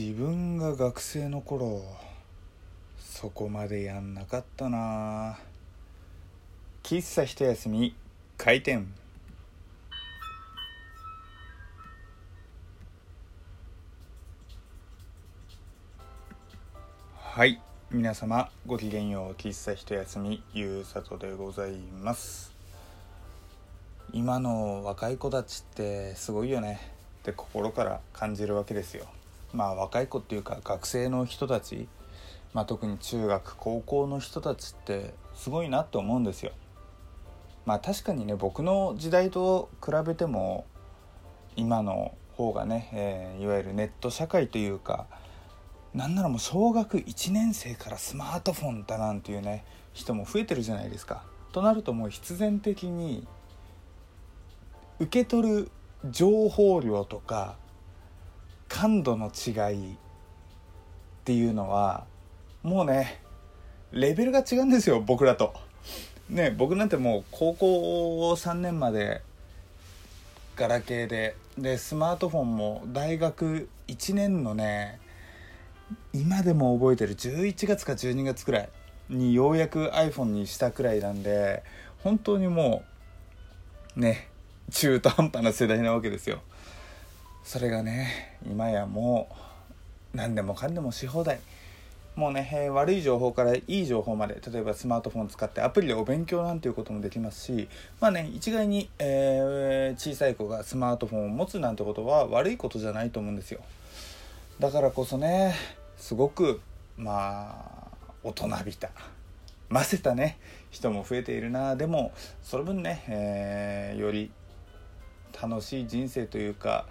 自分が学生の頃そこまでやんなかったな。喫茶一休み開店。はい。皆様ごきげんよう。喫茶一休みゆうさとでございます。今の若い子たちってすごいよね。って心から感じるわけですよ。まあ若い子っていうか学生の人たち、まあ、特に中学高校の人たちってすごいなって思うんですよまあ確かにね僕の時代と比べても今の方がね、えー、いわゆるネット社会というかなんならもう小学1年生からスマートフォンだなんていうね人も増えてるじゃないですか。となるともう必然的に受け取る情報量とか感度の違いっていうのはもうねレベルが違うんですよ僕らと。ね僕なんてもう高校3年までガラケーででスマートフォンも大学1年のね今でも覚えてる11月か12月くらいにようやく iPhone にしたくらいなんで本当にもうね中途半端な世代なわけですよそれがね今やもう何でもかんでもし放題。もうね、えー、悪い情報からいい情報まで例えばスマートフォン使ってアプリでお勉強なんていうこともできますしまあね一概に、えー、小さい子がスマートフォンを持つなんてことは悪いことじゃないと思うんですよ。だからこそねすごくまあ大人びたませたね人も増えているな。でもその分ね、えー、より楽しい人生というか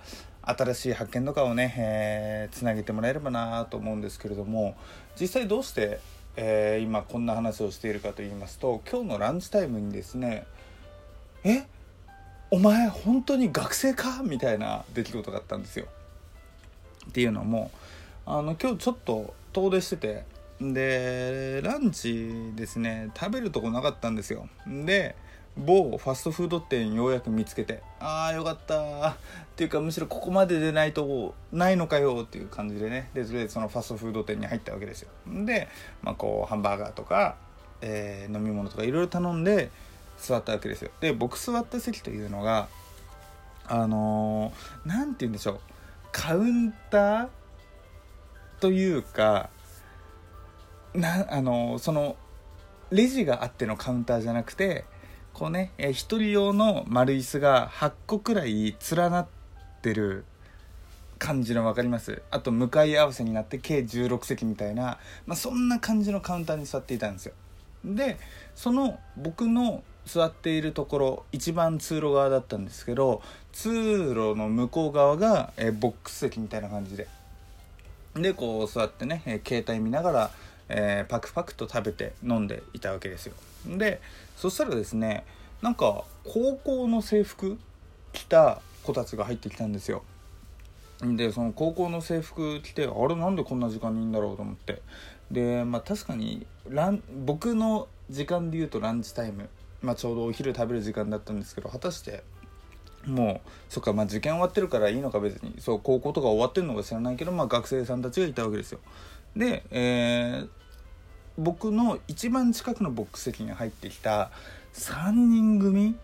新しい発見とかをね、えー、つなげてもらえればなと思うんですけれども実際どうして、えー、今こんな話をしているかと言いますと今日のランチタイムにですね「えお前本当に学生か?」みたいな出来事があったんですよ。っていうのもあの今日ちょっと遠出しててでランチですね食べるとこなかったんですよで某ファストフード店ようやく見つけてああよかった。っていうかむしろここまででないとないのかよっていう感じでね。でそれでそのファストフード店に入ったわけですよ。で、まあ、こうハンバーガーとか、えー、飲み物とかいろいろ頼んで座ったわけですよ。で僕座った席というのがあの何、ー、て言うんでしょう。カウンターというかなあのそのレジがあってのカウンターじゃなくてこうね、え1人用の丸椅子が8個くらい連なってる感じの分かります？あと向かい合わせになって計16席みたいな、まあ、そんな感じのカウンターに座っていたんですよ。でその僕の座っているところ一番通路側だったんですけど通路の向こう側が、えボックス席みたいな感じで。でこう座ってね、え携帯見ながら、えー、パクパクと食べて飲んでいたわけですよ。でそしたらですねなんか高校の制服着た子たちが入ってきたんですよ。でその高校の制服着てあれなんでこんな時間にいいんだろうと思って。でまあ確かにラン僕の時間で言うとランチタイム、まあ、ちょうどお昼食べる時間だったんですけど果たしてもうそっかまあ受験終わってるからいいのか別に。そう高校とか終わってるのか知らないけど、まあ、学生さんたちがいたわけですよ。で、えー、僕の一番近くのボックス席に入ってきた3人組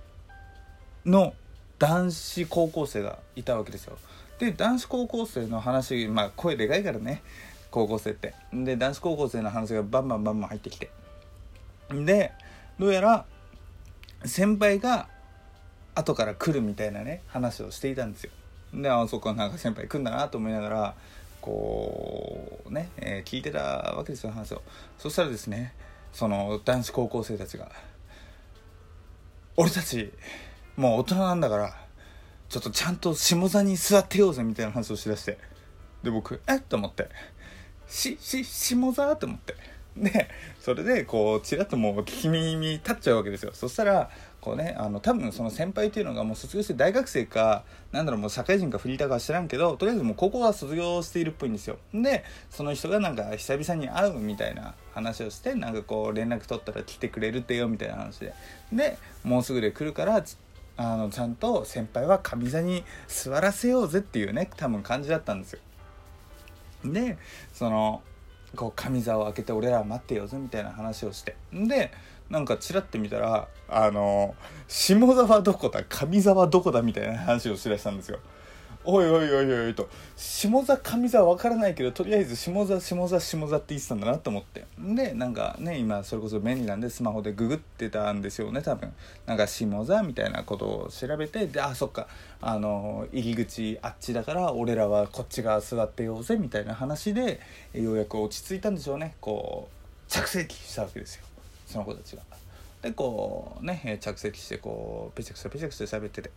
の男子高校生がいたわけですよ。で男子高校生の話まあ声でかいからね。高校生って。で男子高校生の話がバンバンバンバン入ってきて。でどうやら先輩が後から来るみたいなね話をしていたんですよ。であそこはなんか先輩来んだなと思いながらこうね、えー、聞いてたわけですよ話をそしたらですねその男子高校生たちが「俺たちもう大人なんだからちょっとちゃんと下座に座ってようぜ」みたいな話をしだしてで僕「えっ?」と思って「しし下座?」と思ってでそれでこうちらっともう聞き耳立っちゃうわけですよそしたらこうねあの多分その先輩っていうのがもう卒業して大学生かなんだろうもう社会人かフリーターか知らんけどとりあえずもう高校は卒業しているっぽいんですよ。でその人がなんか久々に会うみたいな話をしてなんかこう連絡取ったら来てくれるってよみたいな話で。でもうすぐで来るからあのちゃんと先輩は上座に座らせようぜっていうね多分感じだったんですよ。でそのこう上座を開けて俺らは待ってよぜみたいな話をして。でなんかチラって見たらあの下座はどこだ上座はどこだみたいな話をしだしたんですよ。おいおいおいおいと。下座上座分からないけどとりあえず下座下座下座って言ってたんだなと思って。でなんかね今それこそ便利なんでスマホでググってたんですよね多分。なんか下座みたいなことを調べてであそっか。あの入り口あっちだから俺らはこっち側座ってようぜみたいな話でようやく落ち着いたんでしょうね。こう着席したわけですよ。その子たちが。でこうね着席してこうペチャクチャペチャクチャ喋ってて。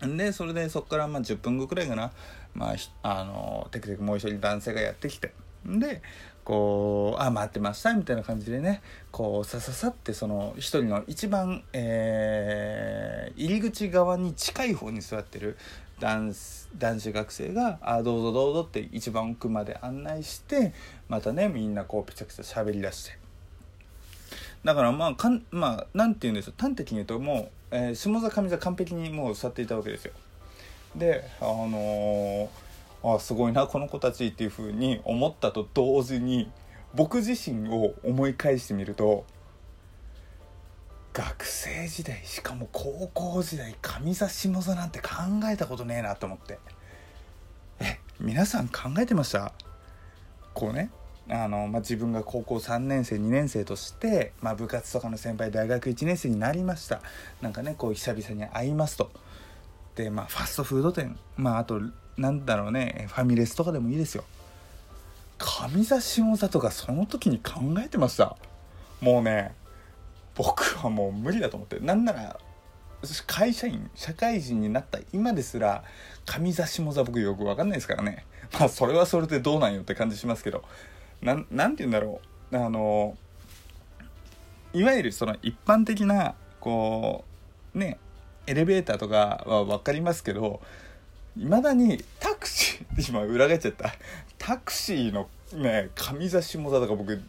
でそれでそこからまあ10分後くらいかな、まあ、あのテクテクもう一人男性がやってきてでこう「あ待ってました」みたいな感じでねこうさささってその一人の一番、えー、入り口側に近い方に座ってる男男子学生が「あどうぞどうぞ」って一番奥まで案内してまたねみんなこうぺちゃくちゃ喋りだしてだからまあかんまあなんて言うんでしょう端的に言うともうえー、下座上座完璧にもう座っていたわけですよ。であのー、あすごいなこの子たちっていう風に思ったと同時に僕自身を思い返してみると学生時代しかも高校時代上座下座なんて考えたことねえなと思って。え皆さん考えてました？こうね。あの、まあ、自分が高校3年生2年生として、まあ、部活とかの先輩大学1年生になりました。なんかねこう久々に会いますと。でまあファストフード店。まああとなんだろうねファミレスとかでもいいですよ。上座下座とかその時に考えてました。もうね僕はもう無理だと思って。なんなら会社員社会人になった今ですら上座下座僕よく分かんないですからね。まあそれはそれでどうなんよって感じしますけど。ななんて言うんだろう。あのいわゆるその一般的なこうねエレベーターとかは分かりますけどいまだにタクシー今裏返っちゃった。タクシーのね上座下座とか僕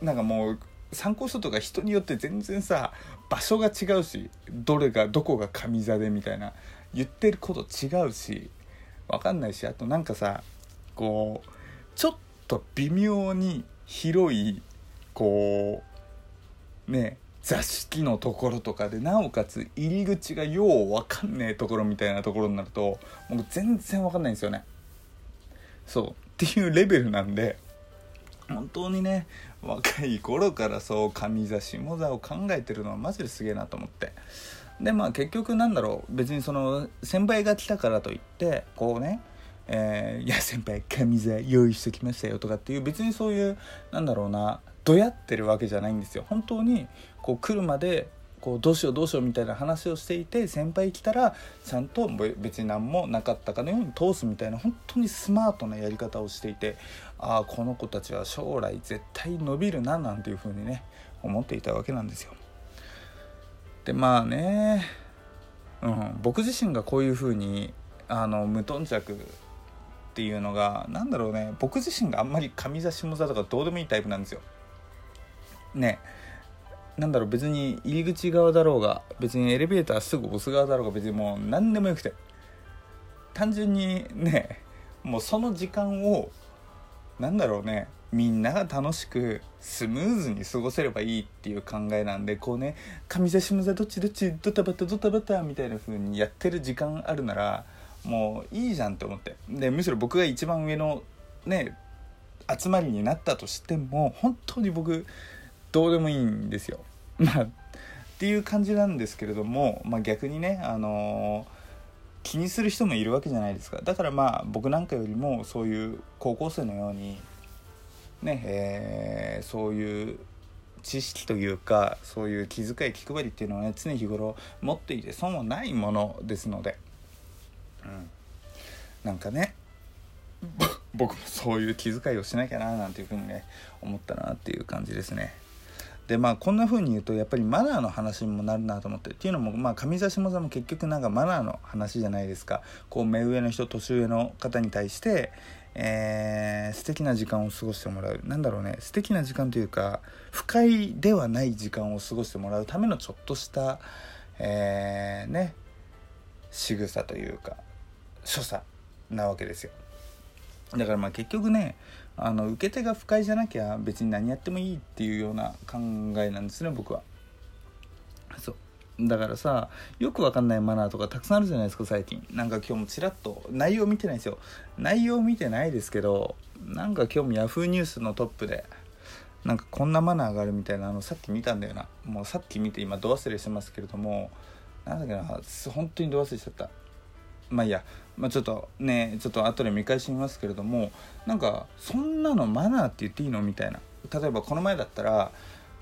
なんかもう参考書とか人によって全然さ場所が違うしどれがどこが上座でみたいな言ってること違うし分かんないしあとなんかさこうちょっと微妙に広いこうね座敷のところとかでなおかつ入り口がよう分かんねえところみたいなところになるともう全然分かんないんですよね。そう。っていうレベルなんで本当にね若い頃からそう上座下座を考えてるのはマジですげえなと思って。でまあ結局なんだろう。別にその先輩が来たからといってこうねえー、いや先輩上座用意しときましたよとかっていう別にそういうなんだろうなどやってるわけじゃないんですよ本当にこう来るまでこうどうしようどうしようみたいな話をしていて先輩来たらちゃんと別に何もなかったかのように通すみたいな本当にスマートなやり方をしていてああこの子たちは将来絶対伸びるななんていうふうにね思っていたわけなんですよ。でまあね、うん、僕自身がこういうふうにあの無頓着っていうのが何だろうね僕自身があんまり上座下座とかどうでもいいタイプなんですよ。ねなんだろう別に入り口側だろうが別にエレベーターすぐ押す側だろうが別にもう何でもよくて単純にねもうその時間をなんだろうねみんなが楽しくスムーズに過ごせればいいっていう考えなんでこうね上座下座どっちどっちドタバタドタバタみたいな風にやってる時間あるならもういいじゃんって思ってでむしろ僕が一番上のね集まりになったとしても本当に僕どうでもいいんですよ。まあっていう感じなんですけれども、まあ、逆にね、あのー、気にする人もいるわけじゃないですかだからまあ僕なんかよりもそういう高校生のようにねえー、そういう知識というかそういう気遣い気配りっていうのはね常日頃持っていて損はないものですので。うん。なんかね僕もそういう気遣いをしなきゃななんていうふうにね思ったなっていう感じですね。でまあこんな風に言うとやっぱりマナーの話にもなるなと思ってっていうのもまあ上座下座も結局なんかマナーの話じゃないですか。こう目上の人年上の方に対して、えー、素敵な時間を過ごしてもらう。なんだろうね。素敵な時間というか不快ではない時間を過ごしてもらうためのちょっとした、えー、ね仕草というか所作なわけですよ。だからまあ結局ねあの受け手が不快じゃなきゃ別に何やってもいいっていうような考えなんですね僕は。そう。だからさよくわかんないマナーとかたくさんあるじゃないですか最近。なんか今日もちらっと内容見てないですよ。内容見てないですけどなんか今日も Yahoo ニュースのトップでなんかこんなマナーがあるみたいなあのさっき見たんだよな。もうさっき見て今度忘れしてますけれどもなんだっけな本当に度忘れしちゃった。まあいいや、まあ、ちょっとねちょっと後で見返してみますけれどもなんかそんなのマナーって言っていいのみたいな。例えばこの前だったら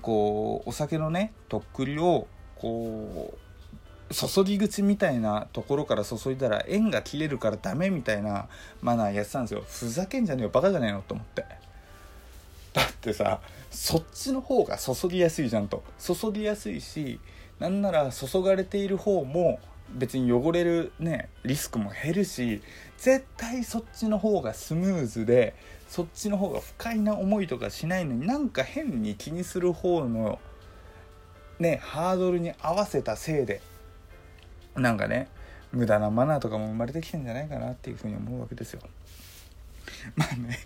こうお酒のねとっくりをこう注ぎ口みたいなところから注いだら縁が切れるからダメみたいなマナーやってたんですよ。ふざけんじゃねえよ。バカじゃねえのと思って。だってさそっちの方が注ぎやすいじゃんと。注ぎやすいしなんなら注がれている方も別に汚れるねリスクも減るし絶対そっちの方がスムーズでそっちの方が不快な思いとかしないのになんか変に気にする方のねハードルに合わせたせいでなんかね無駄なマナーとかも生まれてきてんじゃないかなっていうふうに思うわけですよ。まあね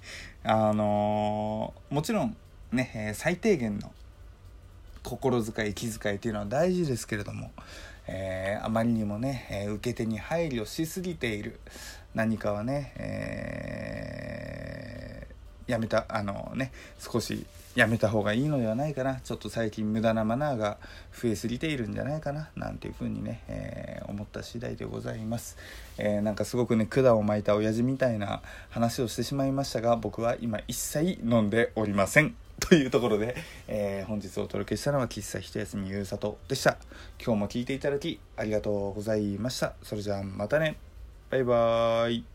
あのー、もちろんね、え、最低限の心遣い気遣いっていうのは大事ですけれども、えー、あまりにもね、え受け手に配慮しすぎている。何かはね、えやめたあのね少しやめた方がいいのではないかな。ちょっと最近無駄なマナーが増えすぎているんじゃないかな。なんていうふうにね、えー、思った次第でございます、えー、なんかすごくね管を巻いた親父みたいな話をしてしまいましたが僕は今一切飲んでおりません。というところで、えー、本日お届けしたのは喫茶一休みゆうさとでした。今日も聞いていただきありがとうございました。それじゃあまたね。バイバーイ。